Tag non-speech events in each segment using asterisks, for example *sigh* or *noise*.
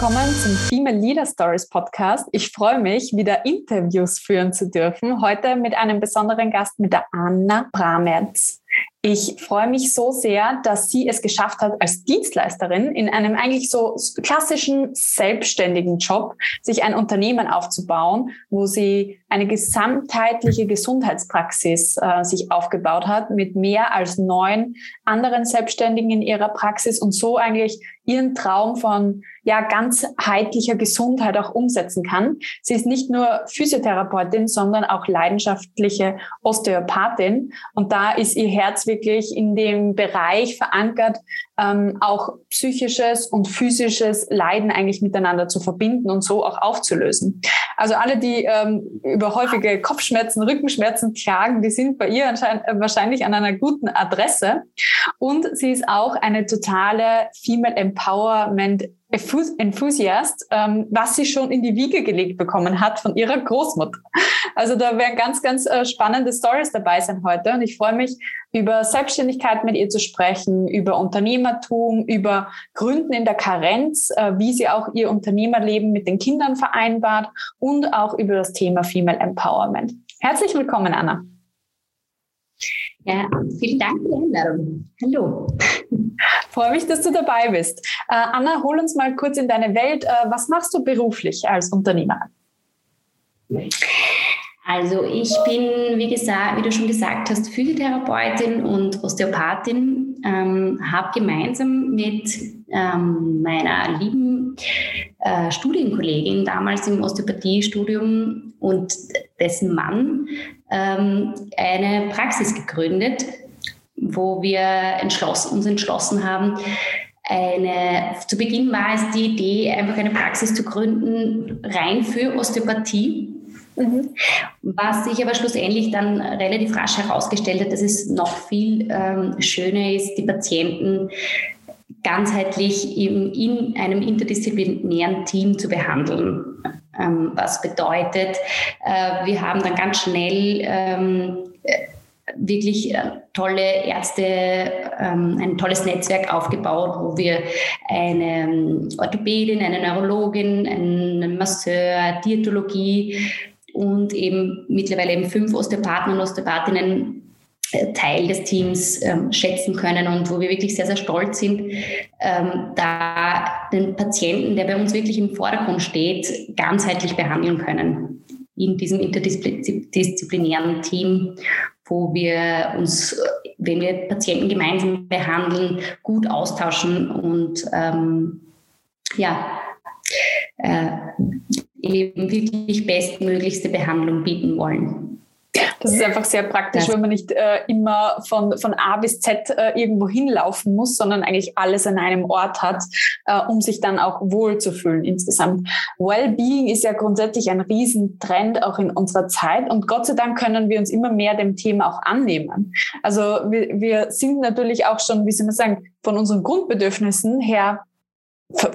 willkommen zum Female Leader Stories Podcast. Ich freue mich, wieder Interviews führen zu dürfen. Heute mit einem besonderen Gast, mit der Anna Brametz. Ich freue mich so sehr, dass sie es geschafft hat, als Dienstleisterin in einem eigentlich so klassischen selbstständigen Job sich ein Unternehmen aufzubauen, wo sie eine gesamtheitliche Gesundheitspraxis äh, sich aufgebaut hat mit mehr als neun anderen Selbstständigen in ihrer Praxis und so eigentlich ihren Traum von ja ganzheitlicher Gesundheit auch umsetzen kann. Sie ist nicht nur Physiotherapeutin, sondern auch leidenschaftliche Osteopathin und da ist ihr Herz wirklich in dem Bereich verankert, ähm, auch psychisches und physisches Leiden eigentlich miteinander zu verbinden und so auch aufzulösen. Also alle, die ähm, über häufige Kopfschmerzen, Rückenschmerzen klagen, die sind bei ihr äh, wahrscheinlich an einer guten Adresse. Und sie ist auch eine totale Female Empowerment Enthusiast, ähm, was sie schon in die Wiege gelegt bekommen hat von ihrer Großmutter. Also da werden ganz, ganz äh, spannende Stories dabei sein heute. Und ich freue mich, über Selbstständigkeit mit ihr zu sprechen, über Unternehmertum, über Gründen in der Karenz, äh, wie sie auch ihr Unternehmerleben mit den Kindern vereinbart und auch über das Thema Female Empowerment. Herzlich willkommen, Anna. Ja, vielen Dank für die Einladung. Hallo. *laughs* Freue mich, dass du dabei bist. Äh, Anna, hol uns mal kurz in deine Welt. Was machst du beruflich als Unternehmer? Also ich bin, wie gesagt, wie du schon gesagt hast, Physiotherapeutin und Osteopathin, ähm, habe gemeinsam mit ähm, meiner lieben äh, Studienkollegin damals im Osteopathiestudium und dessen Mann ähm, eine Praxis gegründet, wo wir entschlossen, uns entschlossen haben, eine, zu Beginn war es die Idee, einfach eine Praxis zu gründen, rein für Osteopathie. Mhm. Was sich aber schlussendlich dann relativ rasch herausgestellt hat, dass es noch viel ähm, schöner ist, die Patienten ganzheitlich in, in einem interdisziplinären Team zu behandeln. Ähm, was bedeutet, äh, wir haben dann ganz schnell ähm, wirklich äh, tolle Ärzte, ähm, ein tolles Netzwerk aufgebaut, wo wir eine ähm, Orthopädin, eine Neurologin, einen Masseur, Diätologie und eben mittlerweile eben fünf Osteopathen und Osteopathinnen äh, Teil des Teams ähm, schätzen können und wo wir wirklich sehr, sehr stolz sind, ähm, da den Patienten, der bei uns wirklich im Vordergrund steht, ganzheitlich behandeln können in diesem interdisziplinären Team, wo wir uns, wenn wir Patienten gemeinsam behandeln, gut austauschen und ähm, ja, äh, eben wirklich bestmöglichste Behandlung bieten wollen. Das ist einfach sehr praktisch, das wenn man nicht äh, immer von, von A bis Z äh, irgendwo hinlaufen muss, sondern eigentlich alles an einem Ort hat, äh, um sich dann auch wohlzufühlen insgesamt. Wellbeing ist ja grundsätzlich ein Riesentrend auch in unserer Zeit und Gott sei Dank können wir uns immer mehr dem Thema auch annehmen. Also wir, wir sind natürlich auch schon, wie soll man sagen, von unseren Grundbedürfnissen her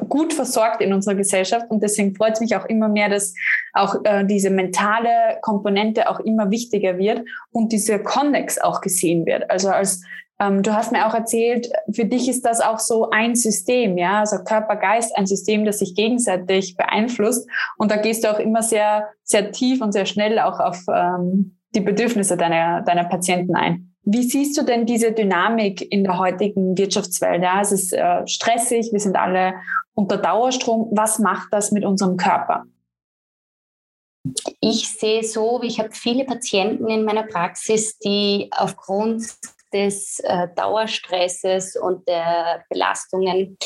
gut versorgt in unserer Gesellschaft und deswegen freut es mich auch immer mehr, dass auch äh, diese mentale Komponente auch immer wichtiger wird und diese Connex auch gesehen wird. Also als ähm, du hast mir auch erzählt, für dich ist das auch so ein System, ja, also Körper, Geist, ein System, das sich gegenseitig beeinflusst und da gehst du auch immer sehr, sehr tief und sehr schnell auch auf ähm, die Bedürfnisse deiner, deiner Patienten ein. Wie siehst du denn diese Dynamik in der heutigen Wirtschaftswelt? Ja, es ist äh, stressig, wir sind alle unter Dauerstrom. Was macht das mit unserem Körper? Ich sehe so, ich habe viele Patienten in meiner Praxis, die aufgrund des äh, Dauerstresses und der Belastungen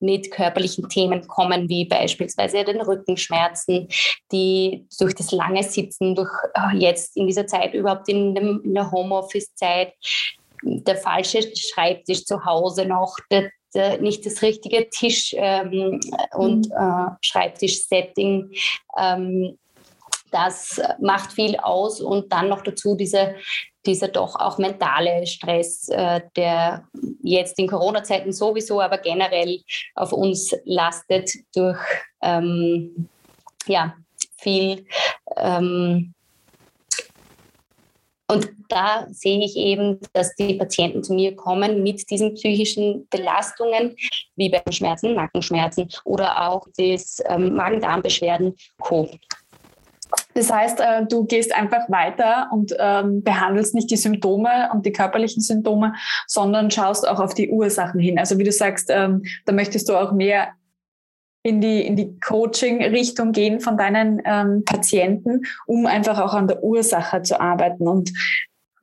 mit körperlichen Themen kommen, wie beispielsweise den Rückenschmerzen, die durch das lange Sitzen, durch äh, jetzt in dieser Zeit überhaupt in, dem, in der Homeoffice-Zeit, der falsche Schreibtisch zu Hause noch, der, der, nicht das richtige Tisch- ähm, und mhm. äh, Schreibtisch-Setting. Ähm, das macht viel aus und dann noch dazu diese dieser doch auch mentale Stress, äh, der jetzt in Corona-Zeiten sowieso, aber generell auf uns lastet durch ähm, ja, viel ähm, Und da sehe ich eben, dass die Patienten zu mir kommen mit diesen psychischen Belastungen, wie Beckenschmerzen, Nackenschmerzen oder auch das ähm, Magen-Darm-Beschwerden, Co. Das heißt, äh, du gehst einfach weiter und ähm, behandelst nicht die Symptome und die körperlichen Symptome, sondern schaust auch auf die Ursachen hin. Also wie du sagst, ähm, da möchtest du auch mehr in die, in die Coaching-Richtung gehen von deinen ähm, Patienten, um einfach auch an der Ursache zu arbeiten. Und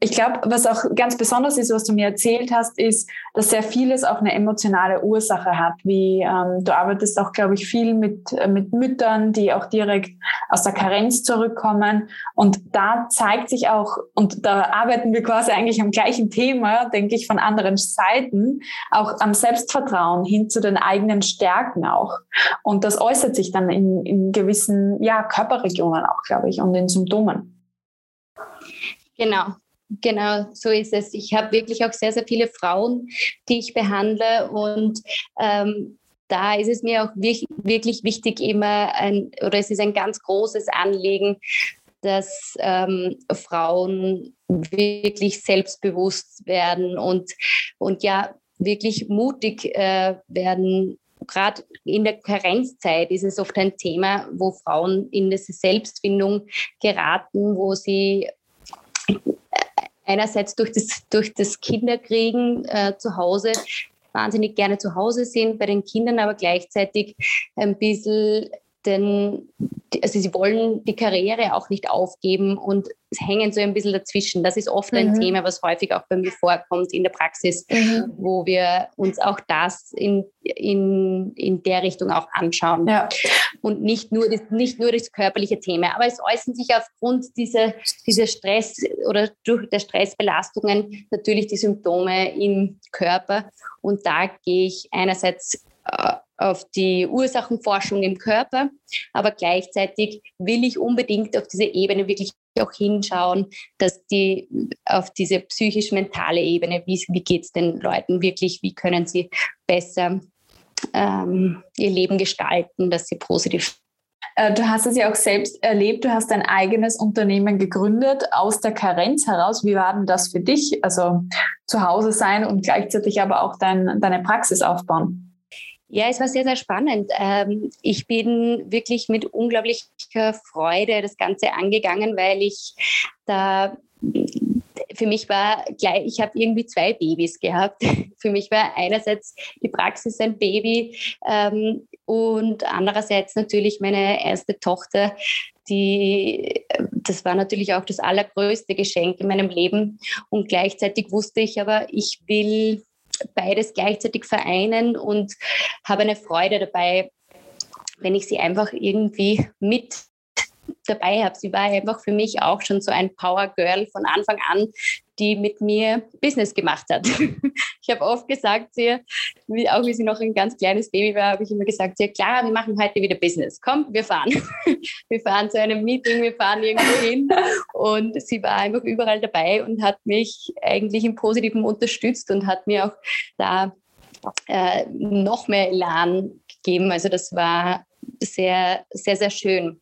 ich glaube, was auch ganz besonders ist, was du mir erzählt hast, ist, dass sehr vieles auch eine emotionale Ursache hat. Wie ähm, du arbeitest auch, glaube ich, viel mit, äh, mit Müttern, die auch direkt aus der Karenz zurückkommen. Und da zeigt sich auch, und da arbeiten wir quasi eigentlich am gleichen Thema, denke ich, von anderen Seiten, auch am Selbstvertrauen hin zu den eigenen Stärken auch. Und das äußert sich dann in, in gewissen ja, Körperregionen auch, glaube ich, und in Symptomen. Genau, Genau, so ist es. Ich habe wirklich auch sehr, sehr viele Frauen, die ich behandle und ähm, da ist es mir auch wirklich wichtig, immer ein, oder es ist ein ganz großes Anliegen, dass ähm, Frauen wirklich selbstbewusst werden und, und ja, wirklich mutig äh, werden. Gerade in der Karenzzeit ist es oft ein Thema, wo Frauen in diese Selbstfindung geraten, wo sie einerseits durch das, durch das Kinderkriegen äh, zu Hause wahnsinnig gerne zu Hause sind, bei den Kindern aber gleichzeitig ein bisschen den, also sie wollen die Karriere auch nicht aufgeben und hängen so ein bisschen dazwischen. Das ist oft mhm. ein Thema, was häufig auch bei mir vorkommt in der Praxis, mhm. wo wir uns auch das in, in, in der Richtung auch anschauen. Ja. Und nicht nur, das, nicht nur das körperliche Thema, aber es äußern sich aufgrund dieser, dieser Stress oder durch der Stressbelastungen natürlich die Symptome im Körper. Und da gehe ich einerseits äh, auf die Ursachenforschung im Körper, aber gleichzeitig will ich unbedingt auf diese Ebene wirklich auch hinschauen, dass die auf diese psychisch-mentale Ebene, wie, wie geht es den Leuten wirklich, wie können sie besser ähm, ihr Leben gestalten, dass sie positiv äh, Du hast es ja auch selbst erlebt. Du hast dein eigenes Unternehmen gegründet aus der Karenz heraus. Wie war denn das für dich? Also zu Hause sein und gleichzeitig aber auch dein, deine Praxis aufbauen? Ja, es war sehr, sehr spannend. Ähm, ich bin wirklich mit unglaublicher Freude das Ganze angegangen, weil ich da für mich war gleich, ich habe irgendwie zwei Babys gehabt. *laughs* Für mich war einerseits die Praxis ein Baby ähm, und andererseits natürlich meine erste Tochter, die, das war natürlich auch das allergrößte Geschenk in meinem Leben. Und gleichzeitig wusste ich aber, ich will beides gleichzeitig vereinen und habe eine Freude dabei, wenn ich sie einfach irgendwie mit dabei habe. Sie war einfach für mich auch schon so ein Power Girl von Anfang an, die mit mir Business gemacht hat. *laughs* Ich habe oft gesagt wie, auch wie sie noch ein ganz kleines Baby war, habe ich immer gesagt ihr, klar, wir machen heute wieder Business. Komm, wir fahren. *laughs* Wir fahren zu einem Meeting, wir fahren irgendwo hin. Und sie war einfach überall dabei und hat mich eigentlich im Positiven unterstützt und hat mir auch da äh, noch mehr Elan gegeben. Also das war sehr, sehr, sehr schön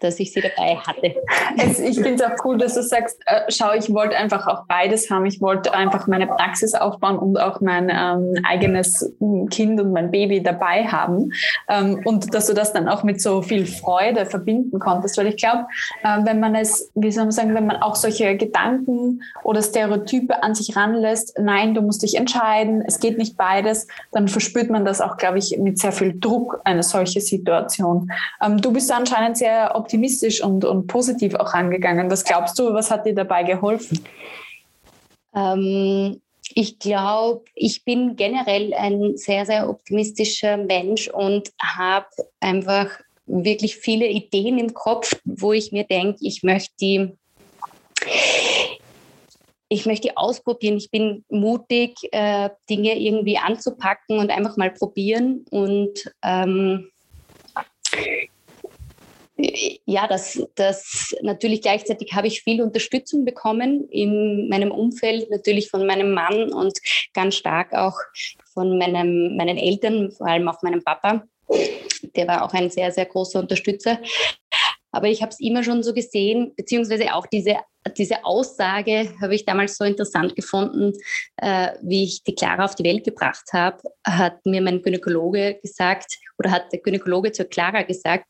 dass ich sie dabei hatte. Es, ich finde es auch cool, dass du sagst, äh, schau, ich wollte einfach auch beides haben. Ich wollte einfach meine Praxis aufbauen und auch mein ähm, eigenes Kind und mein Baby dabei haben. Ähm, und dass du das dann auch mit so viel Freude verbinden konntest. Weil ich glaube, äh, wenn man es, wie soll man sagen, wenn man auch solche Gedanken oder Stereotype an sich ranlässt, nein, du musst dich entscheiden, es geht nicht beides, dann verspürt man das auch, glaube ich, mit sehr viel Druck, eine solche Situation. Ähm, du bist anscheinend sehr optimistisch optimistisch und, und positiv auch angegangen. Was glaubst du, was hat dir dabei geholfen? Ähm, ich glaube, ich bin generell ein sehr, sehr optimistischer Mensch und habe einfach wirklich viele Ideen im Kopf, wo ich mir denke, ich möchte die ich möchte ausprobieren. Ich bin mutig, äh, Dinge irgendwie anzupacken und einfach mal probieren. Und ähm, ja, das, das natürlich gleichzeitig habe ich viel Unterstützung bekommen in meinem Umfeld, natürlich von meinem Mann und ganz stark auch von meinem, meinen Eltern, vor allem auch meinem Papa. Der war auch ein sehr, sehr großer Unterstützer. Aber ich habe es immer schon so gesehen, beziehungsweise auch diese, diese Aussage habe ich damals so interessant gefunden, äh, wie ich die Clara auf die Welt gebracht habe, hat mir mein Gynäkologe gesagt, oder hat der Gynäkologe zur Clara gesagt,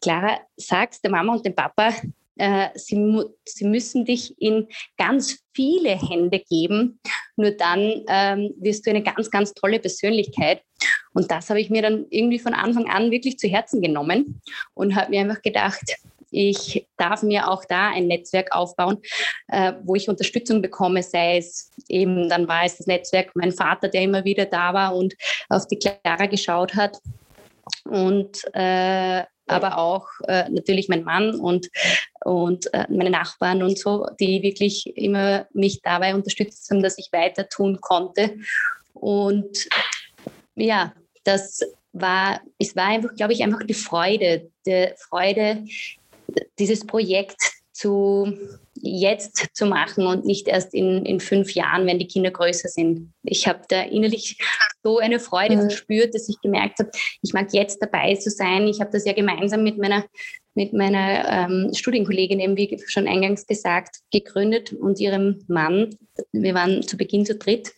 Clara, sag's der Mama und dem Papa, äh, sie, sie, müssen dich in ganz viele Hände geben. Nur dann ähm, wirst du eine ganz, ganz tolle Persönlichkeit. Und das habe ich mir dann irgendwie von Anfang an wirklich zu Herzen genommen und habe mir einfach gedacht, ich darf mir auch da ein Netzwerk aufbauen, äh, wo ich Unterstützung bekomme, sei es eben, dann war es das Netzwerk mein Vater, der immer wieder da war und auf die Clara geschaut hat. Und äh, aber auch äh, natürlich mein Mann und, und äh, meine Nachbarn und so, die wirklich immer mich dabei unterstützt haben, dass ich weiter tun konnte. Und ja, das war, es war einfach, glaube ich, einfach die Freude, die Freude, dieses Projekt zu jetzt zu machen und nicht erst in, in fünf Jahren, wenn die Kinder größer sind. Ich habe da innerlich so eine Freude mhm. verspürt, dass ich gemerkt habe, ich mag jetzt dabei zu sein. Ich habe das ja gemeinsam mit meiner, mit meiner ähm, Studienkollegin, eben wie schon eingangs gesagt, gegründet und ihrem Mann. Wir waren zu Beginn zu dritt.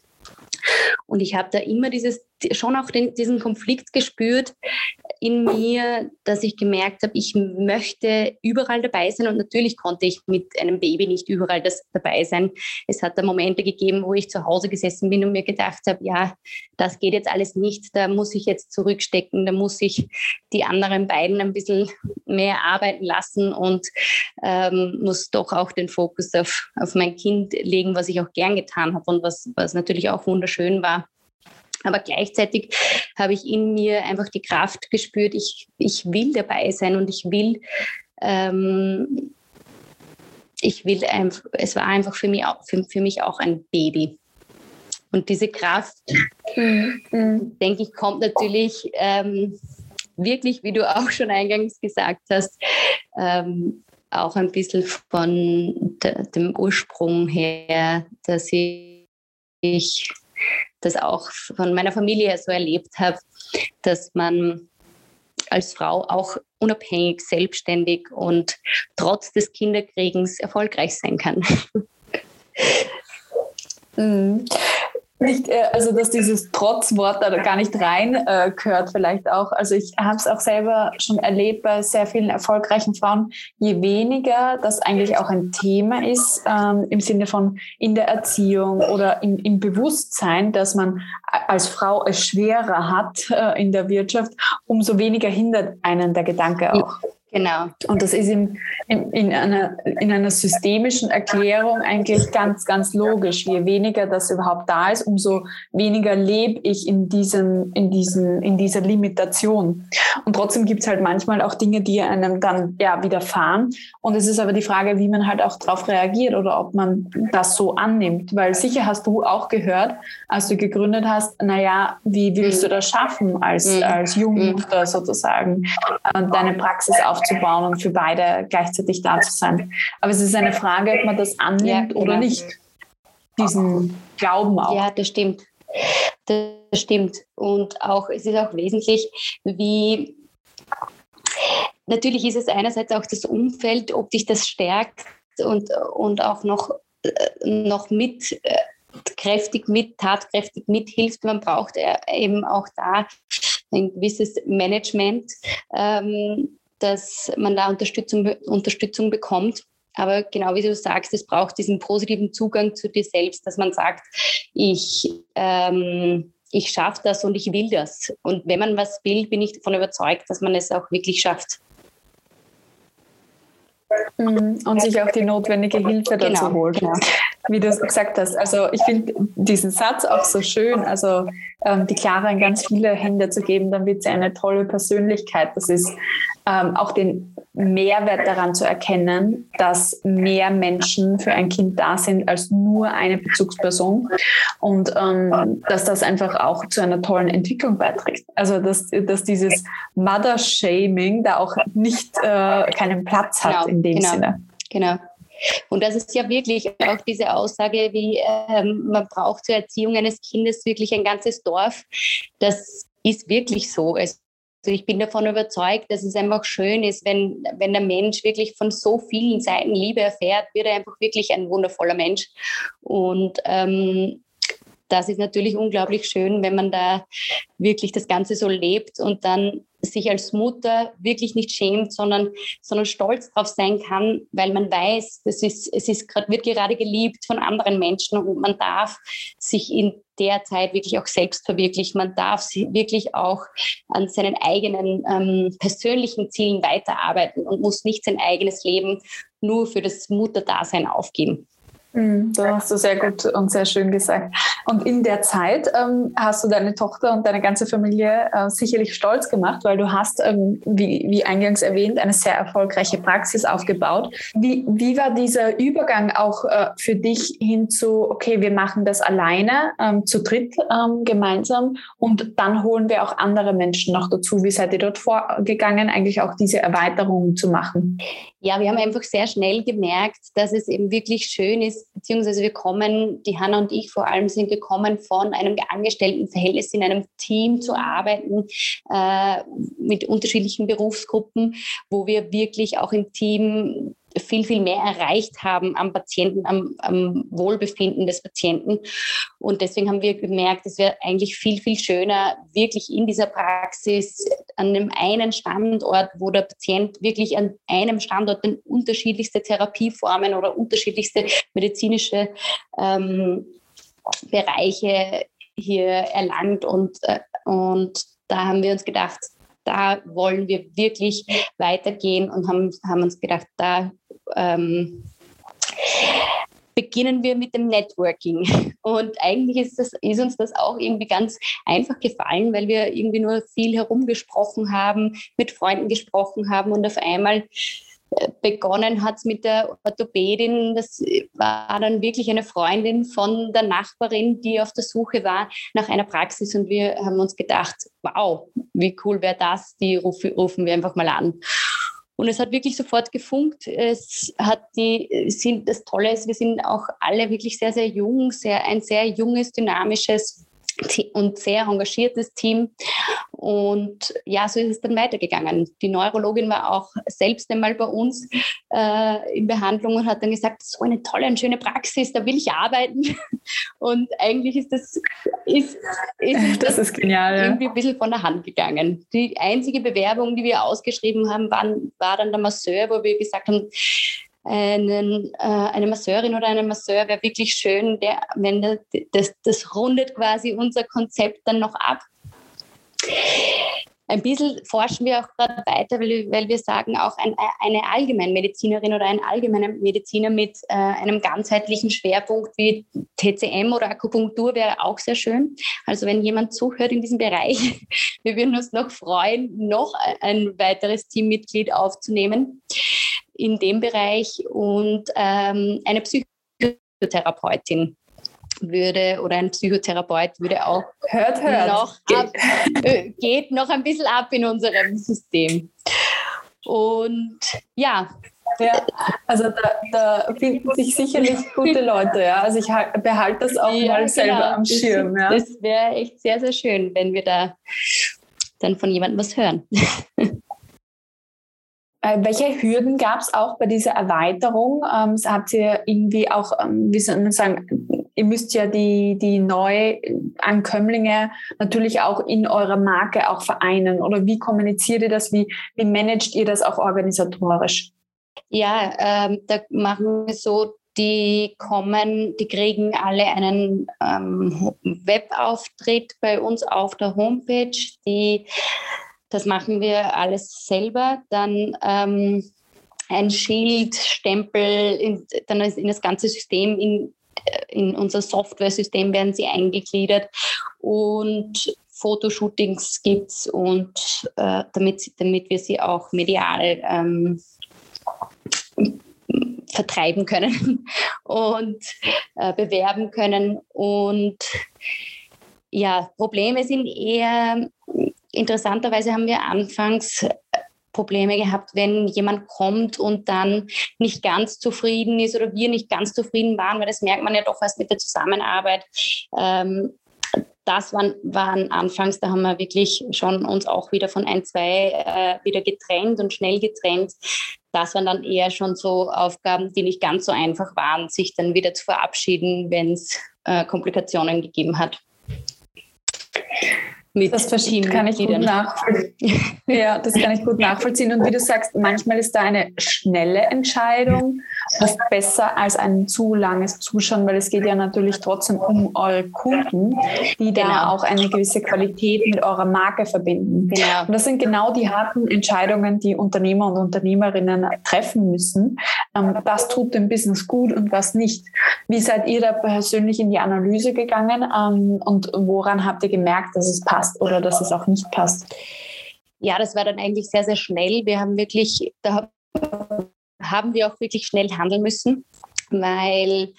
Und ich habe da immer dieses, schon auch den, diesen Konflikt gespürt in mir, dass ich gemerkt habe, ich möchte überall dabei sein. Und natürlich konnte ich mit einem Baby nicht überall das dabei sein. Es hat da Momente gegeben, wo ich zu Hause gesessen bin und mir gedacht habe, ja, das geht jetzt alles nicht, da muss ich jetzt zurückstecken, da muss ich die anderen beiden ein bisschen mehr arbeiten lassen und ähm, muss doch auch den Fokus auf, auf mein Kind legen, was ich auch gern getan habe und was, was natürlich auch wunderschön war. Aber gleichzeitig habe ich in mir einfach die Kraft gespürt, ich, ich will dabei sein und ich will, ähm, ich will einfach, es war einfach für mich, auch, für, für mich auch ein Baby. Und diese Kraft, mhm. denke ich, kommt natürlich ähm, wirklich, wie du auch schon eingangs gesagt hast, ähm, auch ein bisschen von de, dem Ursprung her, dass ich das auch von meiner Familie so erlebt habe, dass man als Frau auch unabhängig, selbstständig und trotz des Kinderkriegens erfolgreich sein kann. Nicht, äh, also dass dieses Trotzwort da gar nicht rein äh, gehört vielleicht auch. Also ich habe es auch selber schon erlebt bei sehr vielen erfolgreichen Frauen. Je weniger das eigentlich auch ein Thema ist ähm, im Sinne von in der Erziehung oder im, im Bewusstsein, dass man als Frau es schwerer hat äh, in der Wirtschaft, umso weniger hindert einen der Gedanke auch. Genau. Und das ist in, in, in, einer, in einer systemischen Erklärung eigentlich ganz, ganz logisch. Je weniger das überhaupt da ist, umso weniger lebe ich in, diesem, in, diesen, in dieser Limitation. Und trotzdem gibt es halt manchmal auch Dinge, die einem dann ja, widerfahren. Und es ist aber die Frage, wie man halt auch darauf reagiert oder ob man das so annimmt. Weil sicher hast du auch gehört, als du gegründet hast, naja, wie willst du das schaffen als, mhm. als Jungmutter mhm. sozusagen, äh, deine Praxis aufzubauen? Aufzubauen und für beide gleichzeitig da zu sein. Aber es ist eine Frage, ob man das annimmt ja, oder nicht. Diesen Glauben auch. Ja, das stimmt. Das stimmt. Und auch, es ist auch wesentlich, wie natürlich ist es einerseits auch das Umfeld, ob dich das stärkt und, und auch noch, äh, noch mit äh, kräftig mit, tatkräftig mithilft. Man braucht eben auch da ein gewisses Management, ähm, dass man da Unterstützung, Unterstützung bekommt. Aber genau wie du sagst, es braucht diesen positiven Zugang zu dir selbst, dass man sagt, ich, ähm, ich schaffe das und ich will das. Und wenn man was will, bin ich davon überzeugt, dass man es auch wirklich schafft. Mhm. Und sich auch die notwendige Hilfe dazu genau, holt. Genau. Wie du gesagt hast. Also ich finde diesen Satz auch so schön. Also ähm, die Clara in ganz viele Hände zu geben, dann wird sie eine tolle Persönlichkeit. Das ist ähm, auch den Mehrwert daran zu erkennen, dass mehr Menschen für ein Kind da sind als nur eine Bezugsperson und ähm, dass das einfach auch zu einer tollen Entwicklung beiträgt. Also dass, dass dieses Mother-Shaming da auch nicht äh, keinen Platz hat genau, in dem genau, Sinne. Genau. Und das ist ja wirklich auch diese Aussage, wie ähm, man braucht zur Erziehung eines Kindes wirklich ein ganzes Dorf. Das ist wirklich so. Also ich bin davon überzeugt, dass es einfach schön ist, wenn, wenn der Mensch wirklich von so vielen Seiten Liebe erfährt, wird er einfach wirklich ein wundervoller Mensch. Und ähm, das ist natürlich unglaublich schön, wenn man da wirklich das Ganze so lebt und dann sich als Mutter wirklich nicht schämt, sondern, sondern stolz drauf sein kann, weil man weiß, das ist, es ist grad, wird gerade geliebt von anderen Menschen und man darf sich in der Zeit wirklich auch selbst verwirklichen. Man darf wirklich auch an seinen eigenen ähm, persönlichen Zielen weiterarbeiten und muss nicht sein eigenes Leben nur für das Mutterdasein aufgeben. Mhm, das hast du sehr gut und sehr schön gesagt. Und in der Zeit ähm, hast du deine Tochter und deine ganze Familie äh, sicherlich stolz gemacht, weil du hast, ähm, wie, wie eingangs erwähnt, eine sehr erfolgreiche Praxis aufgebaut. Wie, wie war dieser Übergang auch äh, für dich hin zu, okay, wir machen das alleine, ähm, zu dritt ähm, gemeinsam und dann holen wir auch andere Menschen noch dazu. Wie seid ihr dort vorgegangen, eigentlich auch diese Erweiterung zu machen? Ja, wir haben einfach sehr schnell gemerkt, dass es eben wirklich schön ist, beziehungsweise wir kommen, die Hanna und ich vor allem sind gekommen von einem Angestelltenverhältnis in einem Team zu arbeiten äh, mit unterschiedlichen Berufsgruppen, wo wir wirklich auch im Team viel, viel mehr erreicht haben am Patienten, am, am, Wohlbefinden des Patienten. Und deswegen haben wir gemerkt, es wäre eigentlich viel, viel schöner, wirklich in dieser Praxis an einem einen Standort, wo der Patient wirklich an einem Standort den unterschiedlichste Therapieformen oder unterschiedlichste medizinische ähm, Bereiche hier erlangt. Und, äh, und da haben wir uns gedacht, da wollen wir wirklich weitergehen und haben, haben uns gedacht, da ähm, beginnen wir mit dem Networking. *laughs* Und eigentlich ist, das, ist uns das auch irgendwie ganz einfach gefallen, weil wir irgendwie nur viel herumgesprochen haben, mit Freunden gesprochen haben und auf einmal begonnen hat es mit der Orthopädin. Das war dann wirklich eine Freundin von der Nachbarin, die auf der Suche war nach einer Praxis. Und wir haben uns gedacht, wow, wie cool wäre das? Die rufen, wir einfach mal an. Und es hat wirklich sofort gefunkt. Es hat die, sind, das Tolle ist, wir sind auch alle wirklich sehr, sehr jung, sehr, ein sehr junges, dynamisches und sehr engagiertes Team. Und ja, so ist es dann weitergegangen. Die Neurologin war auch selbst einmal bei uns äh, in Behandlung und hat dann gesagt, so eine tolle und schöne Praxis, da will ich arbeiten. *laughs* Und eigentlich ist das, ist, ist das, *laughs* das ist genial, irgendwie ein bisschen von der Hand gegangen. Die einzige Bewerbung, die wir ausgeschrieben haben, waren, war dann der Masseur, wo wir gesagt haben, einen, äh, eine Masseurin oder einen Masseur wäre wirklich schön, der, wenn das, das, das rundet quasi unser Konzept dann noch ab. Ein bisschen forschen wir auch gerade weiter, weil, weil wir sagen, auch ein, eine Allgemeinmedizinerin oder ein allgemeiner Mediziner mit äh, einem ganzheitlichen Schwerpunkt wie TCM oder Akupunktur wäre auch sehr schön. Also wenn jemand zuhört in diesem Bereich, *laughs* wir würden uns noch freuen, noch ein weiteres Teammitglied aufzunehmen in dem Bereich und ähm, eine Psychotherapeutin würde oder ein Psychotherapeut würde auch hört, hört. noch ab, *laughs* äh, geht noch ein bisschen ab in unserem System. Und ja. Ja, also da, da finden sich sicherlich gute Leute, ja. Also ich behalte das auch ja, mal genau. selber am Schirm. Ja. Das wäre echt sehr, sehr schön, wenn wir da dann von jemandem was hören. *laughs* Äh, welche Hürden gab es auch bei dieser Erweiterung? Ähm, habt ihr irgendwie auch, ähm, wie soll man sagen, ihr müsst ja die, die Neuankömmlinge natürlich auch in eurer Marke auch vereinen. Oder wie kommuniziert ihr das? Wie, wie managt ihr das auch organisatorisch? Ja, ähm, da machen wir so, die kommen, die kriegen alle einen ähm, Webauftritt bei uns auf der Homepage. Die das machen wir alles selber. Dann ähm, ein Schild, Stempel, in, dann in das ganze System, in, äh, in unser Software-System werden sie eingegliedert und Fotoshootings gibt es und äh, damit, damit wir sie auch medial ähm, vertreiben können *laughs* und äh, bewerben können. Und ja, Probleme sind eher interessanterweise haben wir anfangs äh, Probleme gehabt, wenn jemand kommt und dann nicht ganz zufrieden ist oder wir nicht ganz zufrieden waren, weil das merkt man ja doch erst mit der Zusammenarbeit. Ähm, das waren, waren anfangs, da haben wir wirklich schon uns auch wieder von ein, zwei äh, wieder getrennt und schnell getrennt. Das waren dann eher schon so Aufgaben, die nicht ganz so einfach waren, sich dann wieder zu verabschieden, wenn es äh, Komplikationen gegeben hat mit das kann ich gut nachvollziehen. ja, das kann ich gut nachvollziehen. Und wie du sagst, manchmal ist da eine schnelle Entscheidung oft besser als ein zu langes Zuschauen, weil es geht ja natürlich trotzdem um eure Kunden, die genau. da auch eine gewisse Qualität mit eurer Marke verbinden. Genau. Und das sind genau die harten Entscheidungen, die Unternehmer und Unternehmerinnen treffen müssen. Ähm, was tut dem Business gut und was nicht? Wie seid ihr da persönlich in die Analyse gegangen ähm, und woran habt ihr gemerkt, dass es passt? Passt oder dass es auch nicht passt? Ja, das war dann eigentlich sehr, sehr schnell. Wir haben wirklich, da haben wir auch wirklich schnell handeln müssen, weil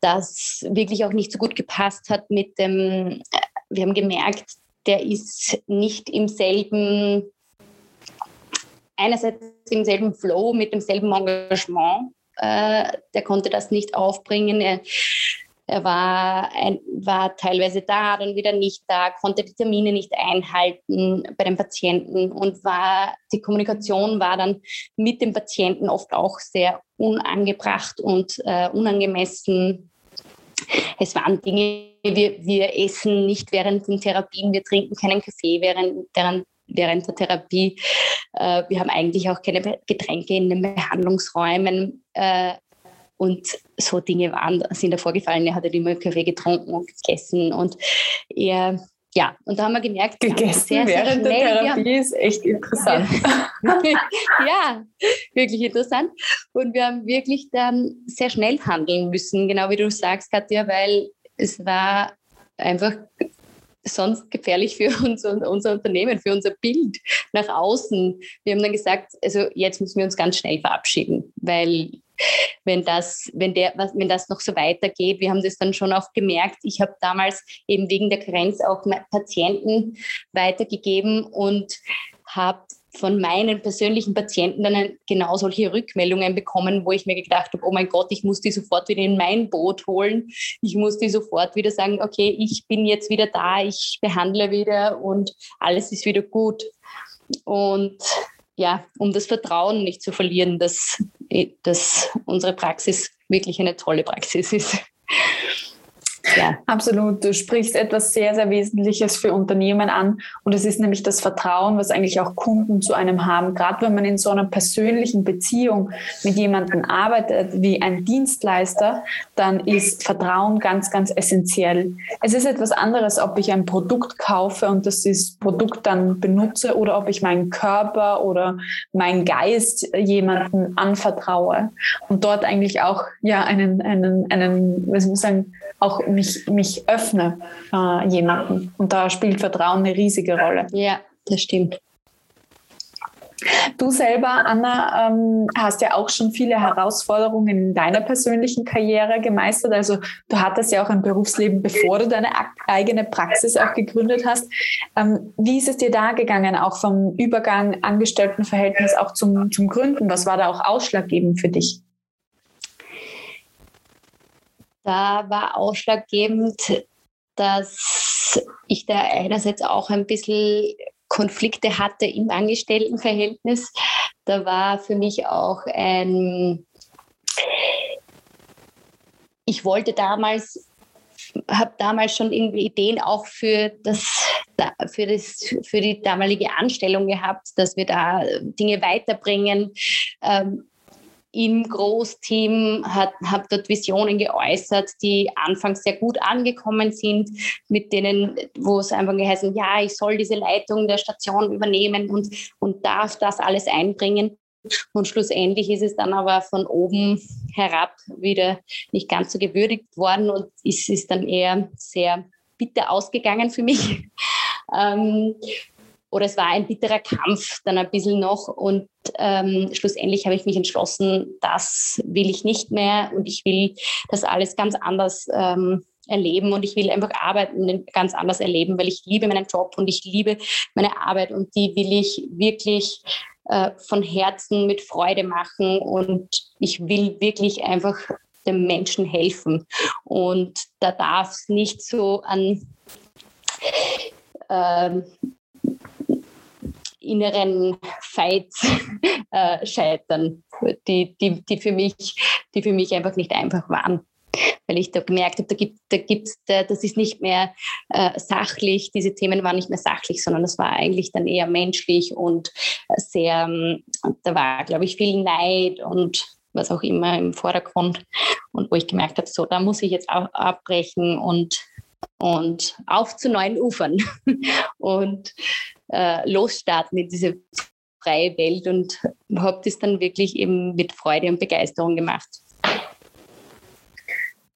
das wirklich auch nicht so gut gepasst hat mit dem, wir haben gemerkt, der ist nicht im selben, einerseits im selben Flow, mit demselben Engagement. Äh, der konnte das nicht aufbringen. Er, er war, ein, war teilweise da, dann wieder nicht da, konnte die Termine nicht einhalten bei den Patienten und war, die Kommunikation war dann mit dem Patienten oft auch sehr unangebracht und äh, unangemessen. Es waren Dinge, wir, wir essen nicht während den Therapien, wir trinken keinen Kaffee während, während, während der Therapie. Äh, wir haben eigentlich auch keine Getränke in den Behandlungsräumen. Äh, und so Dinge waren, sind da vorgefallen. Er hat halt immer Kaffee getrunken und gegessen und er ja, und da haben wir gemerkt, gegessen sehr, sehr während schnell, der Therapie ist echt interessant. *laughs* ja, wirklich interessant. Und wir haben wirklich dann sehr schnell handeln müssen, genau wie du sagst, Katja, weil es war einfach sonst gefährlich für uns und unser Unternehmen, für unser Bild nach außen. Wir haben dann gesagt, also jetzt müssen wir uns ganz schnell verabschieden, weil wenn das, wenn der, wenn das noch so weitergeht, wir haben das dann schon auch gemerkt. Ich habe damals eben wegen der Grenz auch Patienten weitergegeben und habe von meinen persönlichen Patienten dann genau solche Rückmeldungen bekommen, wo ich mir gedacht habe, oh mein Gott, ich muss die sofort wieder in mein Boot holen. Ich muss die sofort wieder sagen, okay, ich bin jetzt wieder da, ich behandle wieder und alles ist wieder gut. Und ja, um das Vertrauen nicht zu verlieren, dass, dass unsere Praxis wirklich eine tolle Praxis ist. Ja. Absolut. Du sprichst etwas sehr, sehr Wesentliches für Unternehmen an. Und es ist nämlich das Vertrauen, was eigentlich auch Kunden zu einem haben. Gerade wenn man in so einer persönlichen Beziehung mit jemandem arbeitet, wie ein Dienstleister, dann ist Vertrauen ganz, ganz essentiell. Es ist etwas anderes, ob ich ein Produkt kaufe und das ist Produkt dann benutze oder ob ich meinen Körper oder meinen Geist jemandem anvertraue und dort eigentlich auch ja einen, einen, einen, was muss ich sagen, auch mich, mich öffne äh, jemanden. Und da spielt Vertrauen eine riesige Rolle. Ja, das stimmt. Du selber, Anna, ähm, hast ja auch schon viele Herausforderungen in deiner persönlichen Karriere gemeistert. Also du hattest ja auch ein Berufsleben, bevor du deine eigene Praxis auch gegründet hast. Ähm, wie ist es dir da gegangen, auch vom Übergang Angestelltenverhältnis auch zum, zum Gründen? Was war da auch ausschlaggebend für dich? Da war ausschlaggebend, dass ich da einerseits auch ein bisschen Konflikte hatte im Angestelltenverhältnis. Da war für mich auch ein, ich wollte damals, habe damals schon irgendwie Ideen auch für das, für das, für die damalige Anstellung gehabt, dass wir da Dinge weiterbringen. Ähm, im Großteam, habe dort Visionen geäußert, die anfangs sehr gut angekommen sind, mit denen, wo es einfach geheißen, ja, ich soll diese Leitung der Station übernehmen und, und darf das alles einbringen. Und schlussendlich ist es dann aber von oben herab wieder nicht ganz so gewürdigt worden und es ist dann eher sehr bitter ausgegangen für mich. *laughs* Ähm, oder es war ein bitterer Kampf dann ein bisschen noch und ähm, schlussendlich habe ich mich entschlossen, das will ich nicht mehr und ich will das alles ganz anders ähm, erleben und ich will einfach arbeiten ganz anders erleben, weil ich liebe meinen Job und ich liebe meine Arbeit und die will ich wirklich äh, von Herzen mit Freude machen und ich will wirklich einfach dem Menschen helfen. Und da darf es nicht so an ähm, inneren Fights *laughs* äh, scheitern, die, die, die, für mich, die für mich einfach nicht einfach waren. Weil ich da gemerkt habe, da gibt, da gibt's, da, das ist nicht mehr äh, sachlich, diese Themen waren nicht mehr sachlich, sondern das war eigentlich dann eher menschlich und sehr, ähm, da war, glaube ich, viel Neid und was auch immer im Vordergrund. Und wo ich gemerkt habe, so, da muss ich jetzt auch abbrechen und, und auf zu neuen Ufern *laughs* und äh, losstarten in diese freie Welt und habe das dann wirklich eben mit Freude und Begeisterung gemacht.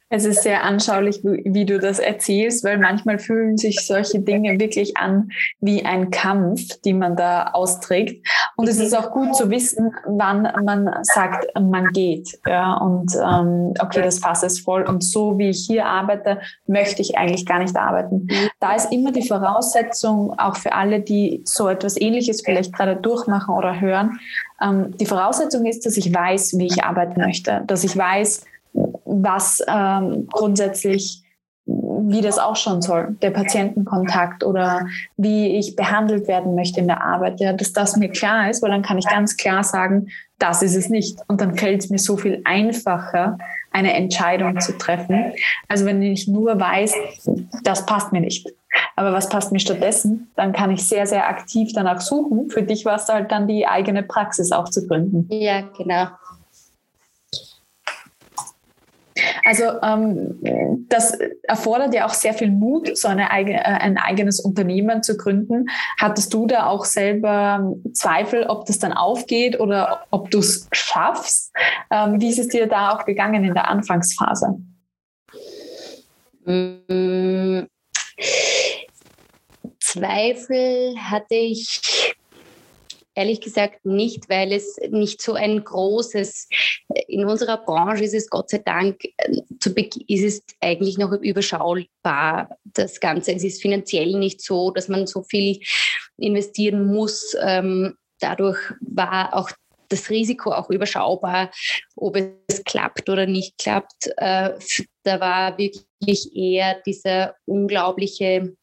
Es ist sehr anschaulich, wie, du das erzählst, weil manchmal fühlen sich solche Dinge wirklich an wie ein Kampf, die man da austrägt. Und es ist auch gut zu wissen, wann man sagt, man geht. Ja, und ähm, okay, das Fass ist voll. Und so wie ich hier arbeite, möchte ich eigentlich gar nicht arbeiten. Da ist immer die Voraussetzung, auch für alle, die so etwas Ähnliches vielleicht gerade durchmachen oder hören, ähm, die Voraussetzung ist, dass ich weiß, wie ich arbeiten möchte, dass ich weiß, was ähm, grundsätzlich, wie das auch schon soll, der Patientenkontakt oder wie ich behandelt werden möchte in der Arbeit, ja, dass das mir klar ist, weil dann kann ich ganz klar sagen, das ist es nicht. Und dann fällt es mir so viel einfacher, eine Entscheidung zu treffen. Also wenn ich nur weiß, das passt mir nicht. Aber was passt mir stattdessen? Dann kann ich sehr, sehr aktiv danach suchen. Für dich war es halt dann die eigene Praxis auch zu gründen. Ja, genau. Also ähm, das erfordert ja auch sehr viel Mut, so eine äh, ein eigenes Unternehmen zu gründen. Hattest du da auch selber Zweifel, ob das dann aufgeht oder ob du es schaffst? Ähm, wie ist es dir da auch gegangen in der Anfangsphase? Mm, Zweifel hatte ich Ehrlich gesagt nicht, weil es nicht so ein großes, in unserer Branche ist es Gott sei Dank, äh, ist es eigentlich noch überschaubar, das Ganze. Es ist finanziell nicht so, dass man so viel investieren muss. Ähm, dadurch war auch das Risiko auch überschaubar, ob es klappt oder nicht klappt. Äh, da war wirklich eher dieser unglaubliche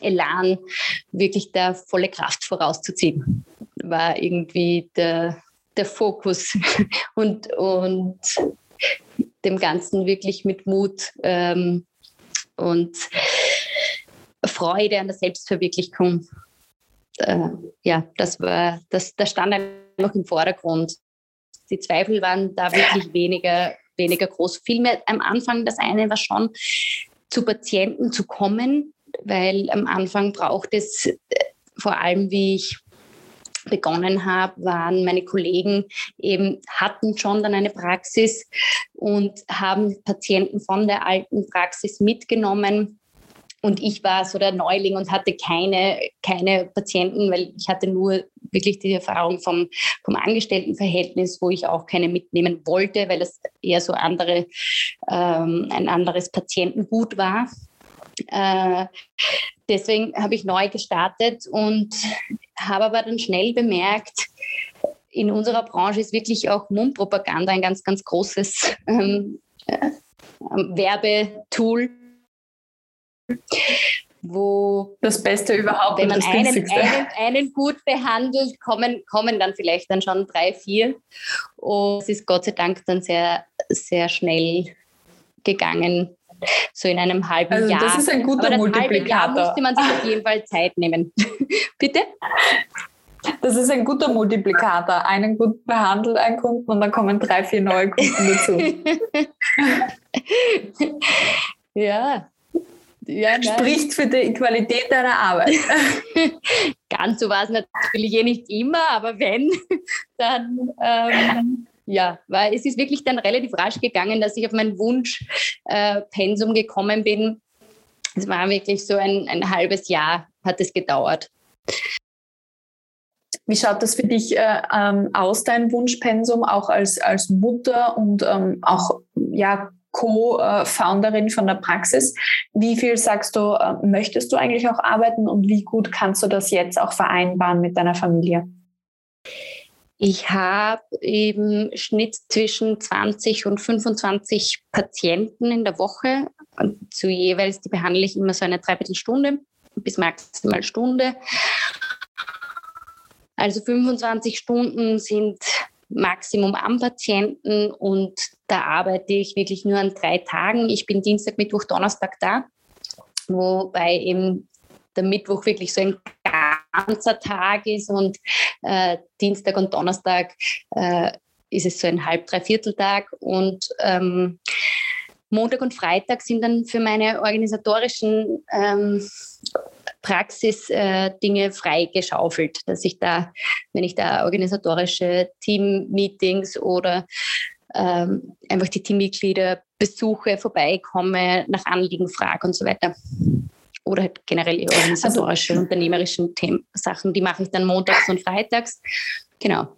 Elan, wirklich da volle Kraft vorauszuziehen war irgendwie der, der Fokus *laughs* und, und dem Ganzen wirklich mit Mut ähm, und Freude an der Selbstverwirklichung. Äh, ja, das war, das, das stand einfach im Vordergrund. Die Zweifel waren da wirklich weniger, weniger groß. Vielmehr am Anfang das eine war schon, zu Patienten zu kommen, weil am Anfang braucht es äh, vor allem, wie ich begonnen habe, waren meine Kollegen eben, hatten schon dann eine Praxis und haben Patienten von der alten Praxis mitgenommen. Und ich war so der Neuling und hatte keine, keine Patienten, weil ich hatte nur wirklich die Erfahrung vom, vom Angestelltenverhältnis, wo ich auch keine mitnehmen wollte, weil es eher so andere, ähm, ein anderes Patientengut war. Äh, deswegen habe ich neu gestartet und habe aber dann schnell bemerkt, in unserer Branche ist wirklich auch Mundpropaganda ein ganz, ganz großes ähm, äh, Werbetool, wo das Beste überhaupt wenn man einen, einen, *laughs* einen, gut behandelt, kommen, kommen dann vielleicht dann schon drei, vier. Und es ist Gott sei Dank dann sehr, sehr schnell gegangen, so in einem halben also Jahr. Das ist ein guter Aber das Multiplikator. Jahr musste man sich auf jeden Fall Zeit nehmen. *laughs* Bitte? Das ist ein guter Multiplikator. Einen gut behandelt, einen Kunden und dann kommen drei, vier neue Kunden dazu. *laughs* ja. ja Spricht für die Qualität deiner Arbeit. *laughs* Ganz so war es natürlich eh nicht immer, aber wenn, dann ähm, ja, weil es ist wirklich dann relativ rasch gegangen, dass ich auf mein Wunschpensum äh, gekommen bin. Es war wirklich so ein, ein halbes Jahr, hat es gedauert. Wie schaut das für dich äh, ähm, aus, dein Wunschpensum, auch als, als Mutter und ähm, auch ja, Co-Founderin von der Praxis? Wie viel sagst du, äh, möchtest du eigentlich auch arbeiten und wie gut kannst du das jetzt auch vereinbaren mit deiner Familie? Ich habe eben Schnitt zwischen 20 und 25 Patienten in der Woche. Und zu jeweils, die behandle ich immer so eine Dreiviertelstunde bis maximal Stunde. Also 25 Stunden sind Maximum am Patienten und da arbeite ich wirklich nur an drei Tagen. Ich bin Dienstag, Mittwoch, Donnerstag da, wobei eben der Mittwoch wirklich so ein ganzer Tag ist und äh, Dienstag und Donnerstag äh, ist es so ein halb, dreiviertel Tag und ähm, Montag und Freitag sind dann für meine organisatorischen ähm, Praxis-Dinge äh, freigeschaufelt, dass ich da, wenn ich da organisatorische Team-Meetings oder ähm, einfach die Teammitglieder besuche, vorbeikomme, nach Anliegen frage und so weiter. Oder halt generell organisatorische, also, unternehmerischen Themen, Sachen, die mache ich dann montags und freitags. Genau.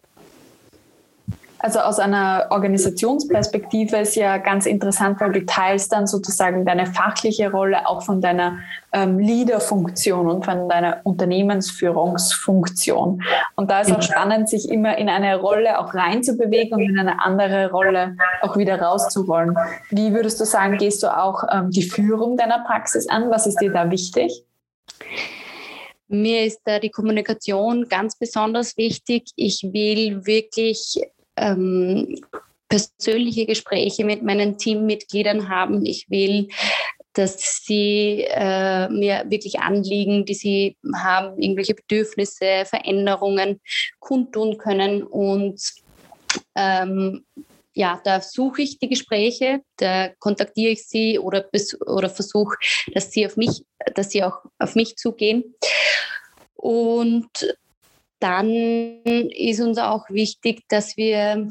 Also aus einer Organisationsperspektive ist ja ganz interessant, weil du teilst dann sozusagen deine fachliche Rolle auch von deiner ähm, Leader-Funktion und von deiner Unternehmensführungsfunktion. Und da ist auch spannend, sich immer in eine Rolle auch reinzubewegen und in eine andere Rolle auch wieder rauszurollen. Wie würdest du sagen, gehst du auch ähm, die Führung deiner Praxis an? Was ist dir da wichtig? Mir ist da die Kommunikation ganz besonders wichtig. Ich will wirklich ähm, persönliche Gespräche mit meinen Teammitgliedern haben. Ich will, dass sie äh, mir wirklich Anliegen, die sie haben, irgendwelche Bedürfnisse, Veränderungen kundtun können. Und ähm, ja, da suche ich die Gespräche, da kontaktiere ich sie oder, oder versuche, dass sie auf mich, dass sie auch auf mich zugehen. Und dann ist uns auch wichtig, dass wir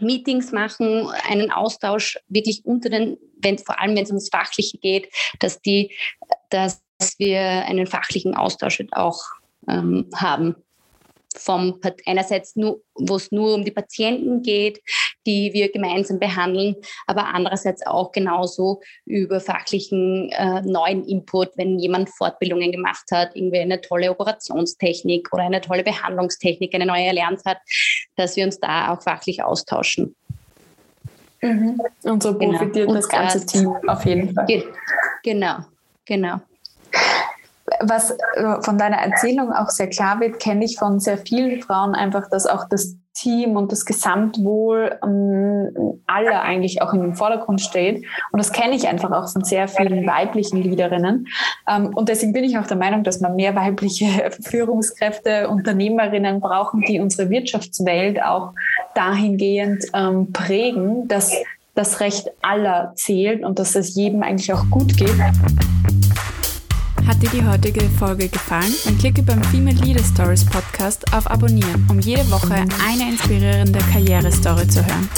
Meetings machen, einen Austausch wirklich unter den, wenn, vor allem wenn es ums Fachliche geht, dass die, dass wir einen fachlichen Austausch auch ähm, haben vom einerseits nur, wo es nur um die Patienten geht, die wir gemeinsam behandeln, aber andererseits auch genauso über fachlichen äh, neuen Input, wenn jemand Fortbildungen gemacht hat, irgendwie eine tolle Operationstechnik oder eine tolle Behandlungstechnik, eine neue erlernt hat, dass wir uns da auch fachlich austauschen. Mhm. Und so genau. profitiert genau. das ganze Team auf jeden Fall. Genau, genau was äh, von deiner Erzählung auch sehr klar wird, kenne ich von sehr vielen Frauen einfach, dass auch das Team und das Gesamtwohl ähm, aller eigentlich auch in den Vordergrund steht. Und das kenne ich einfach auch von sehr vielen weiblichen Leaderinnen. Ähm, und deswegen bin ich auch der Meinung, dass man mehr weibliche *laughs* Führungskräfte, Unternehmerinnen brauchen, die unsere Wirtschaftswelt auch dahingehend ähm, prägen, dass das Recht aller zählt und dass es jedem eigentlich auch gut geht. Hat dir die heutige Folge gefallen? Dann klicke beim Female Leader Stories Podcast auf Abonnieren, um jede Woche eine inspirierende Karrierestory zu hören.